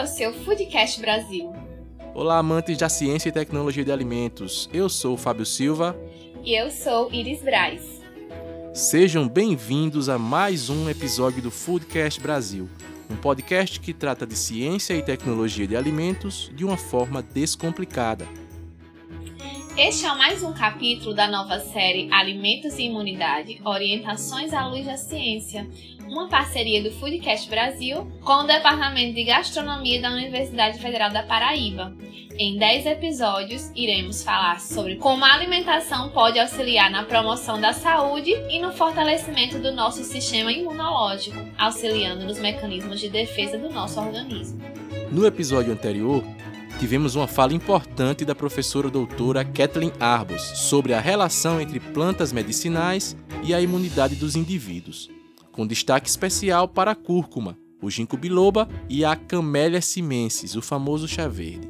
É o seu Foodcast Brasil. Olá, amantes da ciência e tecnologia de alimentos. Eu sou o Fábio Silva. E eu sou Iris Braz. Sejam bem-vindos a mais um episódio do Foodcast Brasil, um podcast que trata de ciência e tecnologia de alimentos de uma forma descomplicada. Este é mais um capítulo da nova série Alimentos e Imunidade Orientações à Luz da Ciência, uma parceria do Foodcast Brasil com o Departamento de Gastronomia da Universidade Federal da Paraíba. Em 10 episódios, iremos falar sobre como a alimentação pode auxiliar na promoção da saúde e no fortalecimento do nosso sistema imunológico, auxiliando nos mecanismos de defesa do nosso organismo. No episódio anterior, tivemos uma fala importante da professora doutora Kathleen Arbos sobre a relação entre plantas medicinais e a imunidade dos indivíduos com destaque especial para a cúrcuma, o ginkgo biloba e a Camellia simensis, o famoso chá verde.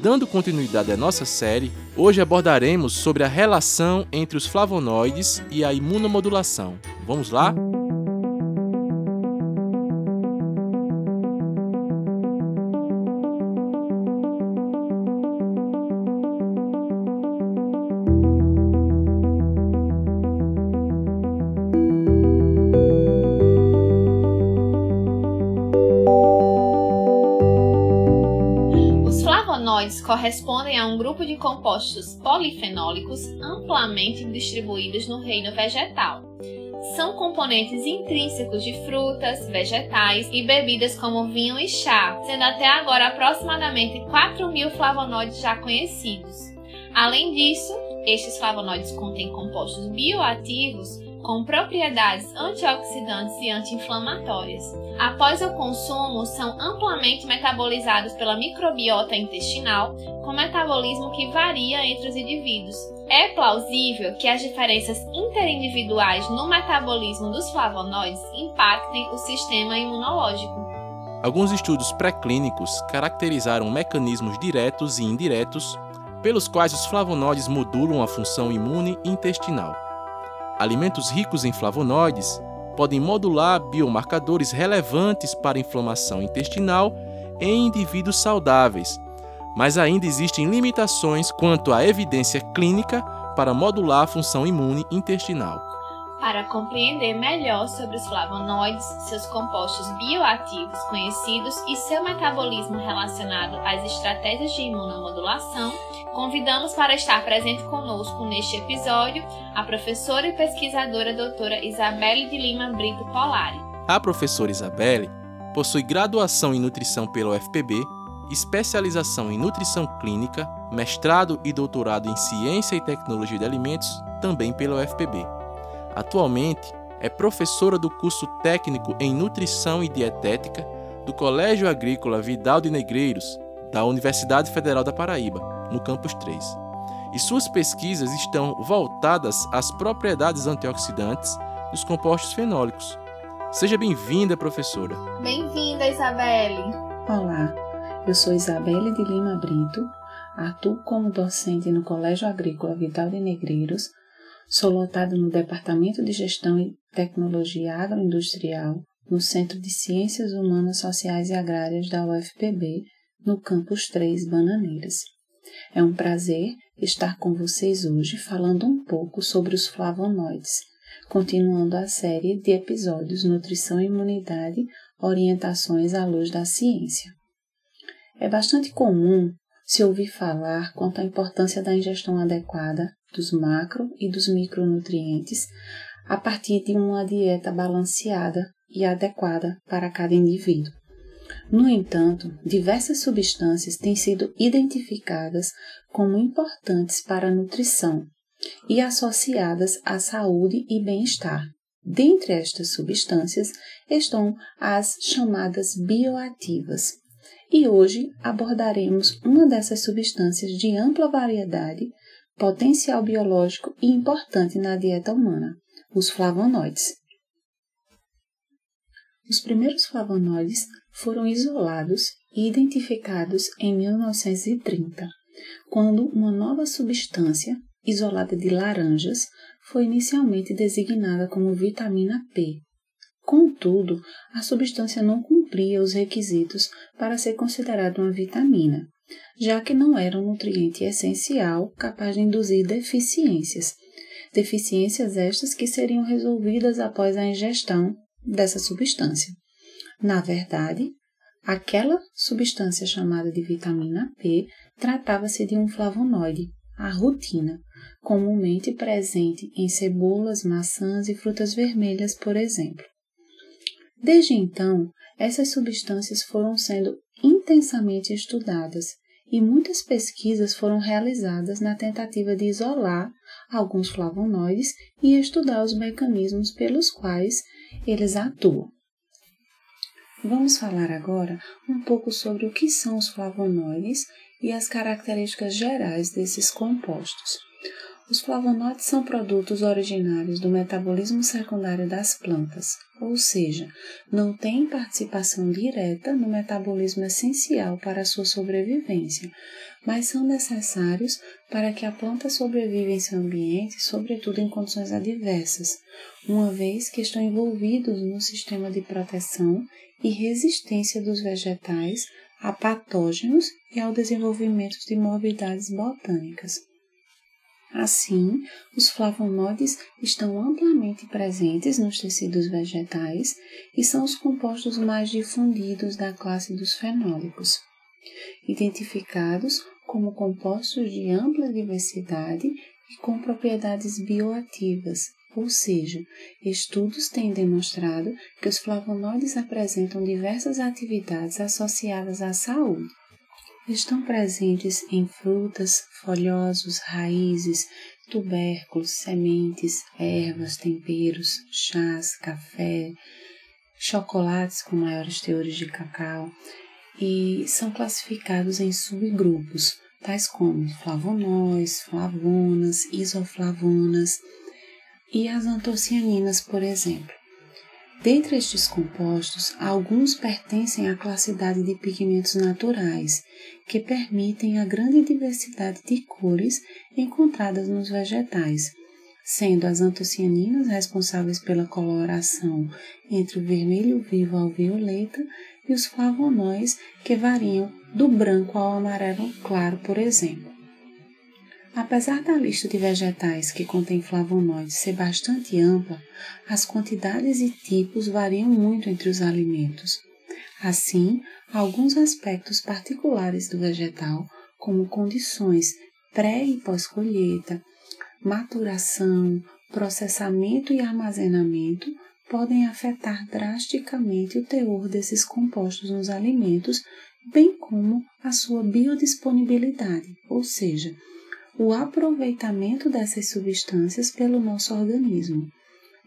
Dando continuidade à nossa série, hoje abordaremos sobre a relação entre os flavonoides e a imunomodulação. Vamos lá? Correspondem a um grupo de compostos polifenólicos amplamente distribuídos no reino vegetal. São componentes intrínsecos de frutas, vegetais e bebidas como vinho e chá, sendo até agora aproximadamente 4 mil flavonoides já conhecidos. Além disso, estes flavonoides contêm compostos bioativos com propriedades antioxidantes e anti-inflamatórias. Após o consumo, são amplamente metabolizados pela microbiota intestinal, com metabolismo que varia entre os indivíduos. É plausível que as diferenças interindividuais no metabolismo dos flavonoides impactem o sistema imunológico. Alguns estudos pré-clínicos caracterizaram mecanismos diretos e indiretos pelos quais os flavonoides modulam a função imune intestinal. Alimentos ricos em flavonoides podem modular biomarcadores relevantes para inflamação intestinal em indivíduos saudáveis, mas ainda existem limitações quanto à evidência clínica para modular a função imune intestinal. Para compreender melhor sobre os flavonoides, seus compostos bioativos conhecidos e seu metabolismo relacionado às estratégias de imunomodulação, convidamos para estar presente conosco neste episódio a professora e pesquisadora doutora Isabelle de Lima Brito Polari. A professora Isabelle possui graduação em nutrição pela UFPB, especialização em nutrição clínica, mestrado e doutorado em ciência e tecnologia de alimentos também pela UFPB. Atualmente, é professora do curso técnico em Nutrição e Dietética do Colégio Agrícola Vidal de Negreiros, da Universidade Federal da Paraíba, no campus 3. E suas pesquisas estão voltadas às propriedades antioxidantes dos compostos fenólicos. Seja bem-vinda, professora. Bem-vinda, Isabelle. Olá, eu sou Isabelle de Lima Brito, atuo como docente no Colégio Agrícola Vidal de Negreiros, Sou lotado no Departamento de Gestão e Tecnologia Agroindustrial, no Centro de Ciências Humanas, Sociais e Agrárias da UFPB, no Campus 3 Bananeiras. É um prazer estar com vocês hoje falando um pouco sobre os flavonoides, continuando a série de episódios Nutrição e Imunidade Orientações à Luz da Ciência. É bastante comum se ouvir falar quanto à importância da ingestão adequada dos macro e dos micronutrientes a partir de uma dieta balanceada e adequada para cada indivíduo. No entanto, diversas substâncias têm sido identificadas como importantes para a nutrição e associadas à saúde e bem-estar. Dentre estas substâncias estão as chamadas bioativas. E hoje abordaremos uma dessas substâncias de ampla variedade potencial biológico e importante na dieta humana, os flavonoides. Os primeiros flavonoides foram isolados e identificados em 1930, quando uma nova substância, isolada de laranjas, foi inicialmente designada como vitamina P, Contudo, a substância não cumpria os requisitos para ser considerada uma vitamina, já que não era um nutriente essencial capaz de induzir deficiências. Deficiências estas que seriam resolvidas após a ingestão dessa substância. Na verdade, aquela substância chamada de vitamina P tratava-se de um flavonoide, a rutina, comumente presente em cebolas, maçãs e frutas vermelhas, por exemplo. Desde então, essas substâncias foram sendo intensamente estudadas e muitas pesquisas foram realizadas na tentativa de isolar alguns flavonoides e estudar os mecanismos pelos quais eles atuam. Vamos falar agora um pouco sobre o que são os flavonoides e as características gerais desses compostos. Os flavonoides são produtos originários do metabolismo secundário das plantas, ou seja, não têm participação direta no metabolismo essencial para a sua sobrevivência, mas são necessários para que a planta sobreviva em seu ambiente, sobretudo em condições adversas, uma vez que estão envolvidos no sistema de proteção e resistência dos vegetais a patógenos e ao desenvolvimento de morbidades botânicas. Assim, os flavonoides estão amplamente presentes nos tecidos vegetais e são os compostos mais difundidos da classe dos fenólicos, identificados como compostos de ampla diversidade e com propriedades bioativas, ou seja, estudos têm demonstrado que os flavonoides apresentam diversas atividades associadas à saúde estão presentes em frutas, folhosos, raízes, tubérculos, sementes, ervas, temperos, chás, café, chocolates com maiores teores de cacau e são classificados em subgrupos, tais como flavonóis, flavonas, isoflavonas e as antocianinas, por exemplo. Dentre estes compostos, alguns pertencem à classidade de pigmentos naturais, que permitem a grande diversidade de cores encontradas nos vegetais, sendo as antocianinas responsáveis pela coloração entre o vermelho vivo ao violeta e os flavonóis que variam do branco ao amarelo claro, por exemplo. Apesar da lista de vegetais que contém flavonoides ser bastante ampla, as quantidades e tipos variam muito entre os alimentos. Assim, alguns aspectos particulares do vegetal, como condições pré e pós-colheita, maturação, processamento e armazenamento, podem afetar drasticamente o teor desses compostos nos alimentos, bem como a sua biodisponibilidade, ou seja, o aproveitamento dessas substâncias pelo nosso organismo.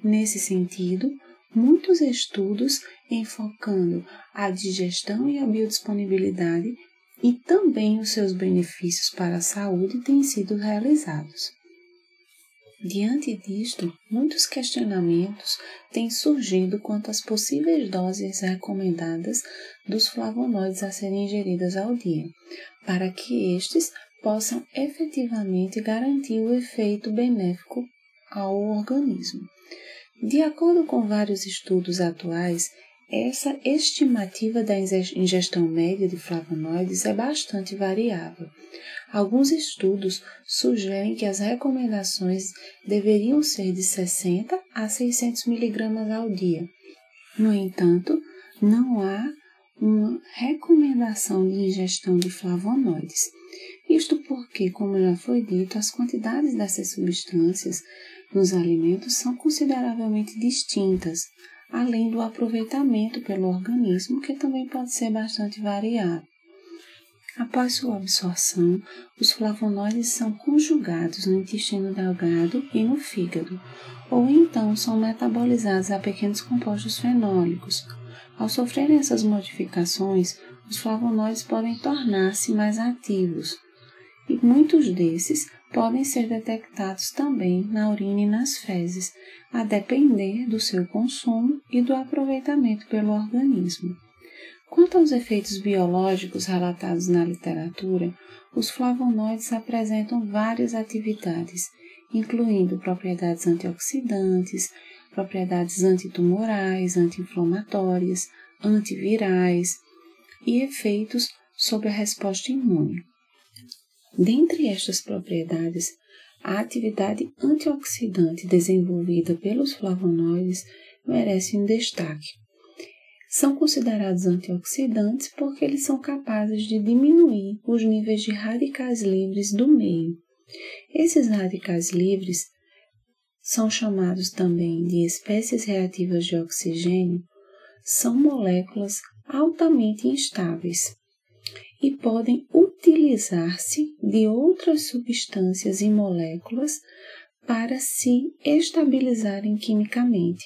Nesse sentido, muitos estudos enfocando a digestão e a biodisponibilidade e também os seus benefícios para a saúde têm sido realizados. Diante disto, muitos questionamentos têm surgido quanto às possíveis doses recomendadas dos flavonoides a serem ingeridas ao dia, para que estes possam efetivamente garantir o efeito benéfico ao organismo. De acordo com vários estudos atuais, essa estimativa da ingestão média de flavonoides é bastante variável. Alguns estudos sugerem que as recomendações deveriam ser de 60 a 600 mg ao dia. No entanto, não há uma recomendação de ingestão de flavonoides. Isto porque, como já foi dito, as quantidades dessas substâncias nos alimentos são consideravelmente distintas, além do aproveitamento pelo organismo, que também pode ser bastante variado. Após sua absorção, os flavonoides são conjugados no intestino delgado e no fígado, ou então são metabolizados a pequenos compostos fenólicos, ao sofrerem essas modificações, os flavonoides podem tornar-se mais ativos, e muitos desses podem ser detectados também na urina e nas fezes, a depender do seu consumo e do aproveitamento pelo organismo. Quanto aos efeitos biológicos relatados na literatura, os flavonoides apresentam várias atividades, incluindo propriedades antioxidantes, propriedades antitumorais, anti-inflamatórias, antivirais e efeitos sobre a resposta imune. Dentre estas propriedades, a atividade antioxidante desenvolvida pelos flavonoides merece um destaque. São considerados antioxidantes porque eles são capazes de diminuir os níveis de radicais livres do meio. Esses radicais livres são chamados também de espécies reativas de oxigênio, são moléculas altamente instáveis e podem utilizar-se de outras substâncias e moléculas para se estabilizarem quimicamente,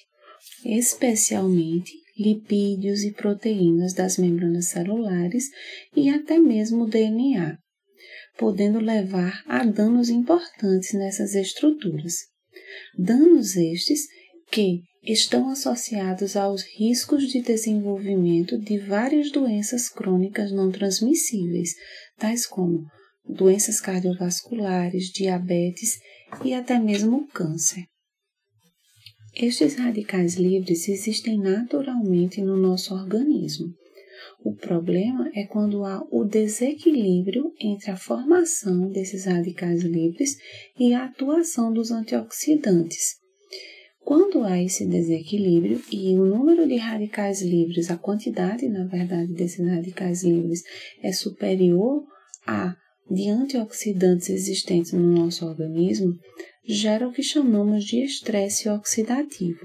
especialmente lipídios e proteínas das membranas celulares e até mesmo DNA, podendo levar a danos importantes nessas estruturas. Danos estes que estão associados aos riscos de desenvolvimento de várias doenças crônicas não transmissíveis, tais como doenças cardiovasculares, diabetes e até mesmo câncer. Estes radicais livres existem naturalmente no nosso organismo. O problema é quando há o desequilíbrio entre a formação desses radicais livres e a atuação dos antioxidantes. Quando há esse desequilíbrio e o número de radicais livres, a quantidade, na verdade, desses radicais livres é superior a de antioxidantes existentes no nosso organismo, gera o que chamamos de estresse oxidativo.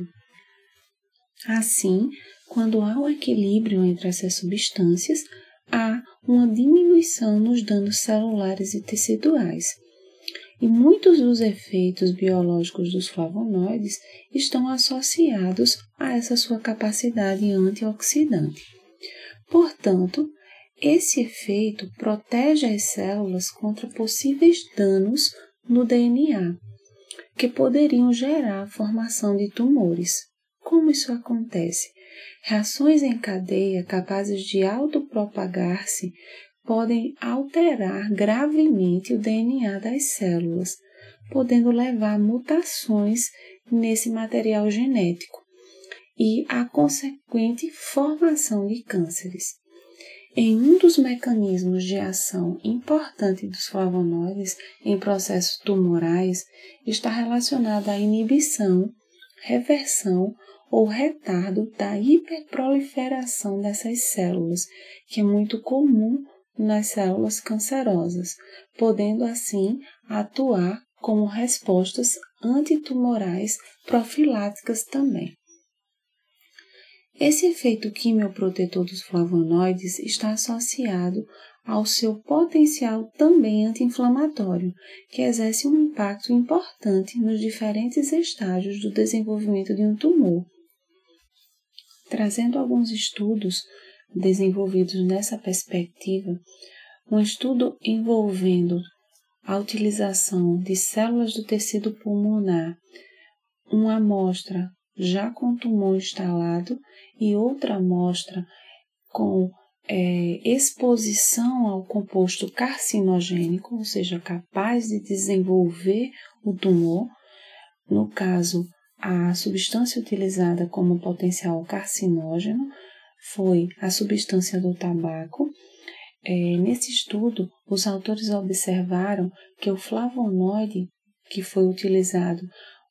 Assim, quando há o equilíbrio entre essas substâncias, há uma diminuição nos danos celulares e teciduais. E muitos dos efeitos biológicos dos flavonoides estão associados a essa sua capacidade antioxidante. Portanto, esse efeito protege as células contra possíveis danos no DNA, que poderiam gerar a formação de tumores. Como isso acontece? Reações em cadeia capazes de autopropagar-se podem alterar gravemente o DNA das células, podendo levar a mutações nesse material genético e a consequente formação de cânceres. Em um dos mecanismos de ação importante dos flavonoides em processos tumorais está relacionada à inibição, reversão ou retardo da hiperproliferação dessas células, que é muito comum nas células cancerosas, podendo assim atuar como respostas antitumorais profiláticas também. Esse efeito quimioprotetor dos flavonoides está associado ao seu potencial também anti-inflamatório, que exerce um impacto importante nos diferentes estágios do desenvolvimento de um tumor. Trazendo alguns estudos desenvolvidos nessa perspectiva, um estudo envolvendo a utilização de células do tecido pulmonar, uma amostra já com tumor instalado e outra amostra com é, exposição ao composto carcinogênico, ou seja, capaz de desenvolver o tumor. No caso, a substância utilizada como potencial carcinógeno foi a substância do tabaco. É, nesse estudo, os autores observaram que o flavonoide que foi utilizado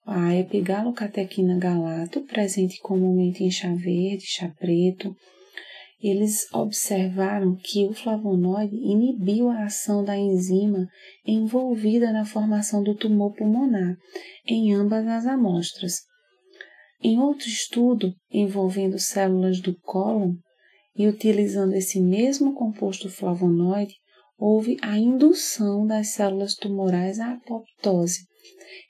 a epigalocatequina galato, presente comumente em chá verde, chá preto, eles observaram que o flavonoide inibiu a ação da enzima envolvida na formação do tumor pulmonar em ambas as amostras. Em outro estudo envolvendo células do cólon e utilizando esse mesmo composto flavonoide, houve a indução das células tumorais à apoptose,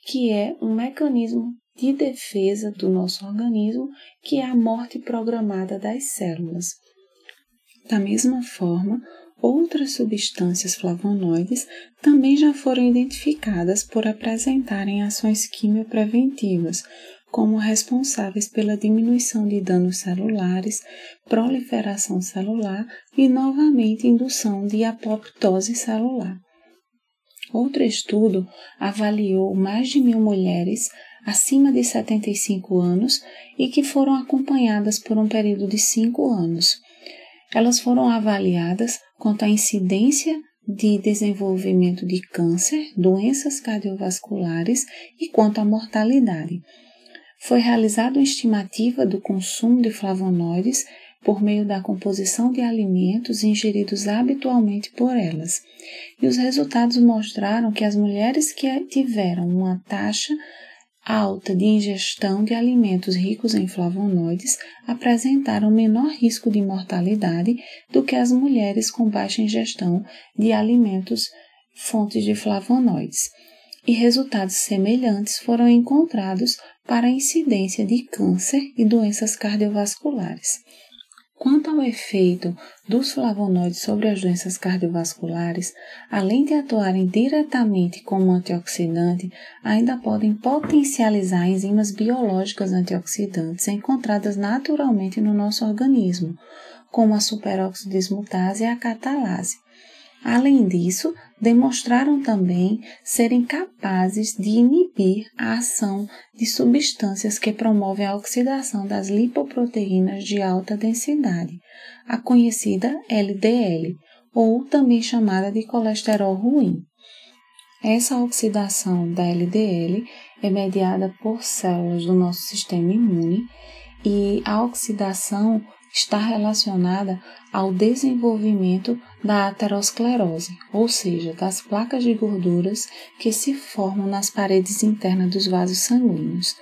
que é um mecanismo de defesa do nosso organismo, que é a morte programada das células. Da mesma forma, outras substâncias flavonoides também já foram identificadas por apresentarem ações quimiopreventivas, como responsáveis pela diminuição de danos celulares, proliferação celular e, novamente, indução de apoptose celular. Outro estudo avaliou mais de mil mulheres acima de 75 anos e que foram acompanhadas por um período de 5 anos. Elas foram avaliadas quanto à incidência de desenvolvimento de câncer, doenças cardiovasculares e quanto à mortalidade. Foi realizada uma estimativa do consumo de flavonoides por meio da composição de alimentos ingeridos habitualmente por elas. E os resultados mostraram que as mulheres que tiveram uma taxa alta de ingestão de alimentos ricos em flavonoides apresentaram menor risco de mortalidade do que as mulheres com baixa ingestão de alimentos fontes de flavonoides. E resultados semelhantes foram encontrados para a incidência de câncer e doenças cardiovasculares. Quanto ao efeito dos flavonoides sobre as doenças cardiovasculares, além de atuarem diretamente como antioxidante, ainda podem potencializar enzimas biológicas antioxidantes encontradas naturalmente no nosso organismo, como a superoxidismutase e a catalase. Além disso, demonstraram também serem capazes de inibir a ação de substâncias que promovem a oxidação das lipoproteínas de alta densidade, a conhecida LDL, ou também chamada de colesterol ruim. Essa oxidação da LDL é mediada por células do nosso sistema imune e a oxidação está relacionada ao desenvolvimento da aterosclerose, ou seja, das placas de gorduras que se formam nas paredes internas dos vasos sanguíneos.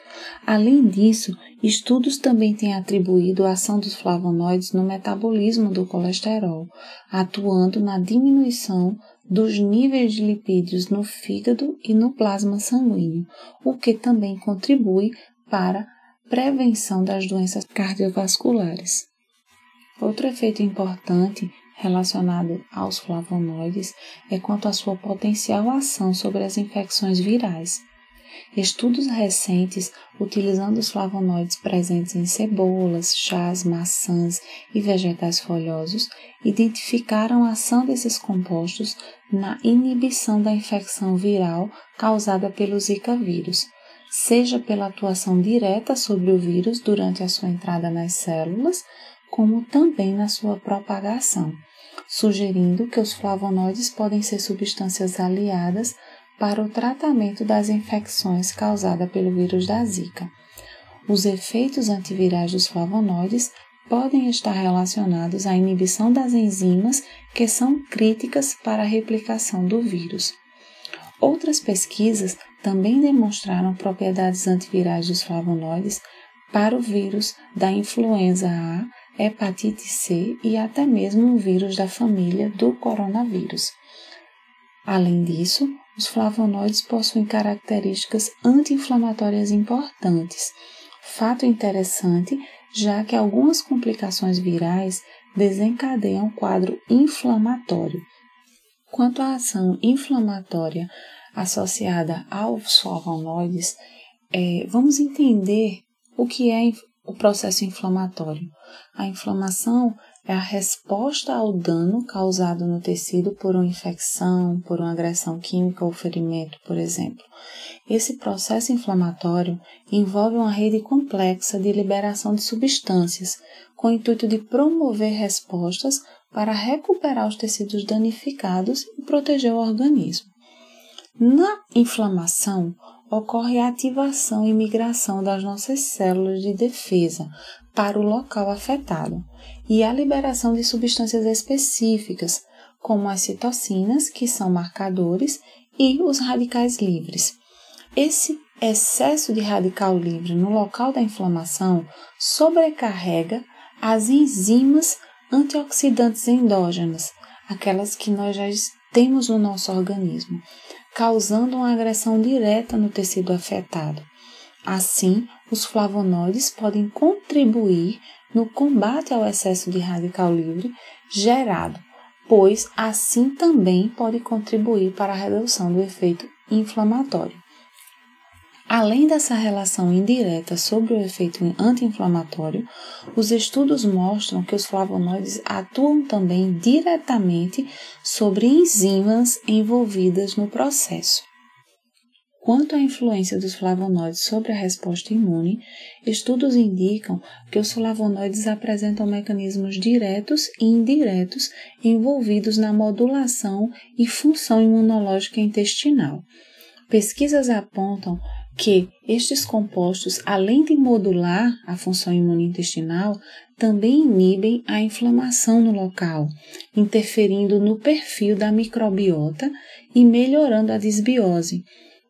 Além disso, estudos também têm atribuído a ação dos flavonoides no metabolismo do colesterol, atuando na diminuição dos níveis de lipídios no fígado e no plasma sanguíneo, o que também contribui para prevenção das doenças cardiovasculares. Outro efeito importante relacionado aos flavonoides é quanto à sua potencial ação sobre as infecções virais. Estudos recentes, utilizando os flavonoides presentes em cebolas, chás, maçãs e vegetais folhosos, identificaram a ação desses compostos na inibição da infecção viral causada pelo Zika vírus, seja pela atuação direta sobre o vírus durante a sua entrada nas células, como também na sua propagação, sugerindo que os flavonoides podem ser substâncias aliadas para o tratamento das infecções causadas pelo vírus da Zika. Os efeitos antivirais dos flavonoides podem estar relacionados à inibição das enzimas que são críticas para a replicação do vírus. Outras pesquisas também demonstraram propriedades antivirais dos flavonoides para o vírus da influenza A hepatite C e até mesmo um vírus da família do coronavírus. Além disso, os flavonoides possuem características anti-inflamatórias importantes. Fato interessante, já que algumas complicações virais desencadeiam quadro inflamatório. Quanto à ação inflamatória associada aos flavonoides, é, vamos entender o que é o processo inflamatório. A inflamação é a resposta ao dano causado no tecido por uma infecção, por uma agressão química ou ferimento, por exemplo. Esse processo inflamatório envolve uma rede complexa de liberação de substâncias, com o intuito de promover respostas para recuperar os tecidos danificados e proteger o organismo. Na inflamação, ocorre a ativação e migração das nossas células de defesa para o local afetado e a liberação de substâncias específicas, como as citocinas, que são marcadores, e os radicais livres. Esse excesso de radical livre no local da inflamação sobrecarrega as enzimas antioxidantes endógenas, aquelas que nós já temos no nosso organismo, causando uma agressão direta no tecido afetado. Assim, os flavonoides podem contribuir no combate ao excesso de radical livre gerado, pois assim também pode contribuir para a redução do efeito inflamatório. Além dessa relação indireta sobre o efeito anti-inflamatório, os estudos mostram que os flavonoides atuam também diretamente sobre enzimas envolvidas no processo. Quanto à influência dos flavonoides sobre a resposta imune, estudos indicam que os flavonoides apresentam mecanismos diretos e indiretos envolvidos na modulação e função imunológica intestinal. Pesquisas apontam que estes compostos, além de modular a função imunointestinal, também inibem a inflamação no local, interferindo no perfil da microbiota e melhorando a desbiose,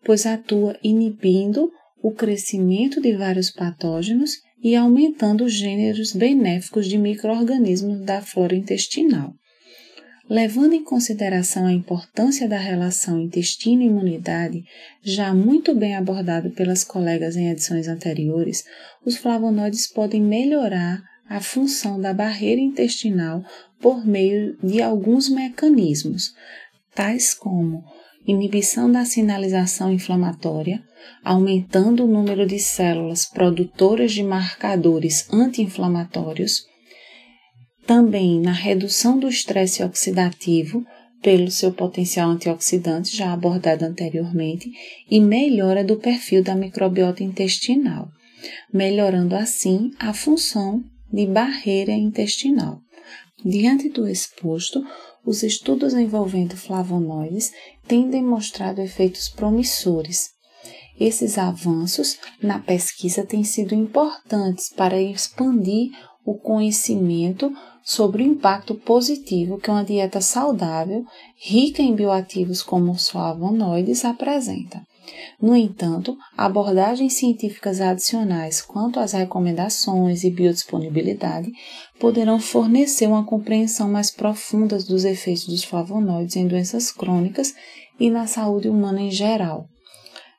pois atua inibindo o crescimento de vários patógenos e aumentando os gêneros benéficos de microorganismos da flora intestinal. Levando em consideração a importância da relação intestino-imunidade, já muito bem abordado pelas colegas em edições anteriores, os flavonoides podem melhorar a função da barreira intestinal por meio de alguns mecanismos, tais como inibição da sinalização inflamatória, aumentando o número de células produtoras de marcadores anti-inflamatórios, também na redução do estresse oxidativo pelo seu potencial antioxidante, já abordado anteriormente, e melhora do perfil da microbiota intestinal, melhorando assim a função de barreira intestinal. Diante do exposto, os estudos envolvendo flavonoides têm demonstrado efeitos promissores. Esses avanços na pesquisa têm sido importantes para expandir o conhecimento sobre o impacto positivo que uma dieta saudável, rica em bioativos como os flavonoides, apresenta. No entanto, abordagens científicas adicionais quanto às recomendações e biodisponibilidade poderão fornecer uma compreensão mais profunda dos efeitos dos flavonoides em doenças crônicas e na saúde humana em geral.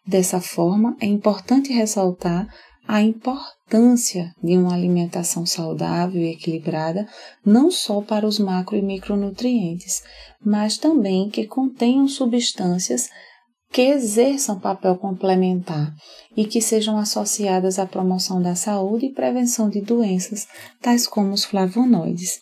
Dessa forma, é importante ressaltar a importância de uma alimentação saudável e equilibrada, não só para os macro e micronutrientes, mas também que contenham substâncias que exerçam papel complementar e que sejam associadas à promoção da saúde e prevenção de doenças, tais como os flavonoides.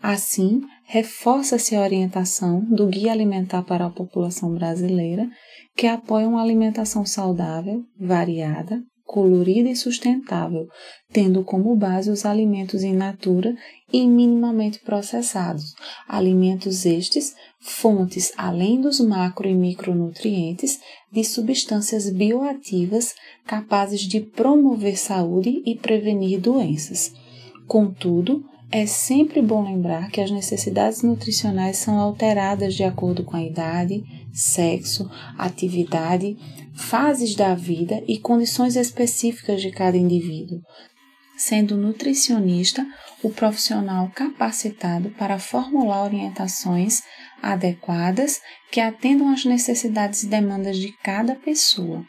Assim, reforça-se a orientação do Guia Alimentar para a População Brasileira, que apoia uma alimentação saudável, variada, colorida e sustentável, tendo como base os alimentos in natura e minimamente processados. Alimentos estes, fontes além dos macro e micronutrientes de substâncias bioativas capazes de promover saúde e prevenir doenças. Contudo, é sempre bom lembrar que as necessidades nutricionais são alteradas de acordo com a idade, sexo, atividade, fases da vida e condições específicas de cada indivíduo, sendo nutricionista o profissional capacitado para formular orientações adequadas que atendam às necessidades e demandas de cada pessoa.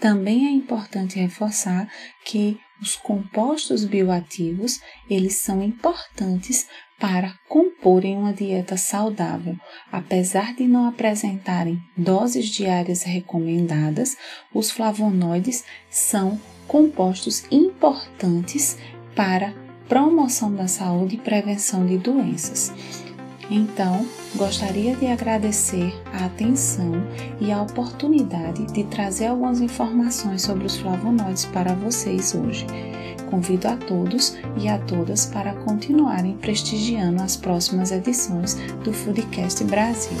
Também é importante reforçar que os compostos bioativos, eles são importantes para comporem uma dieta saudável. Apesar de não apresentarem doses diárias recomendadas, os flavonoides são compostos importantes para promoção da saúde e prevenção de doenças. Então, gostaria de agradecer a atenção e a oportunidade de trazer algumas informações sobre os flavonoides para vocês hoje. Convido a todos e a todas para continuarem prestigiando as próximas edições do Foodcast Brasil.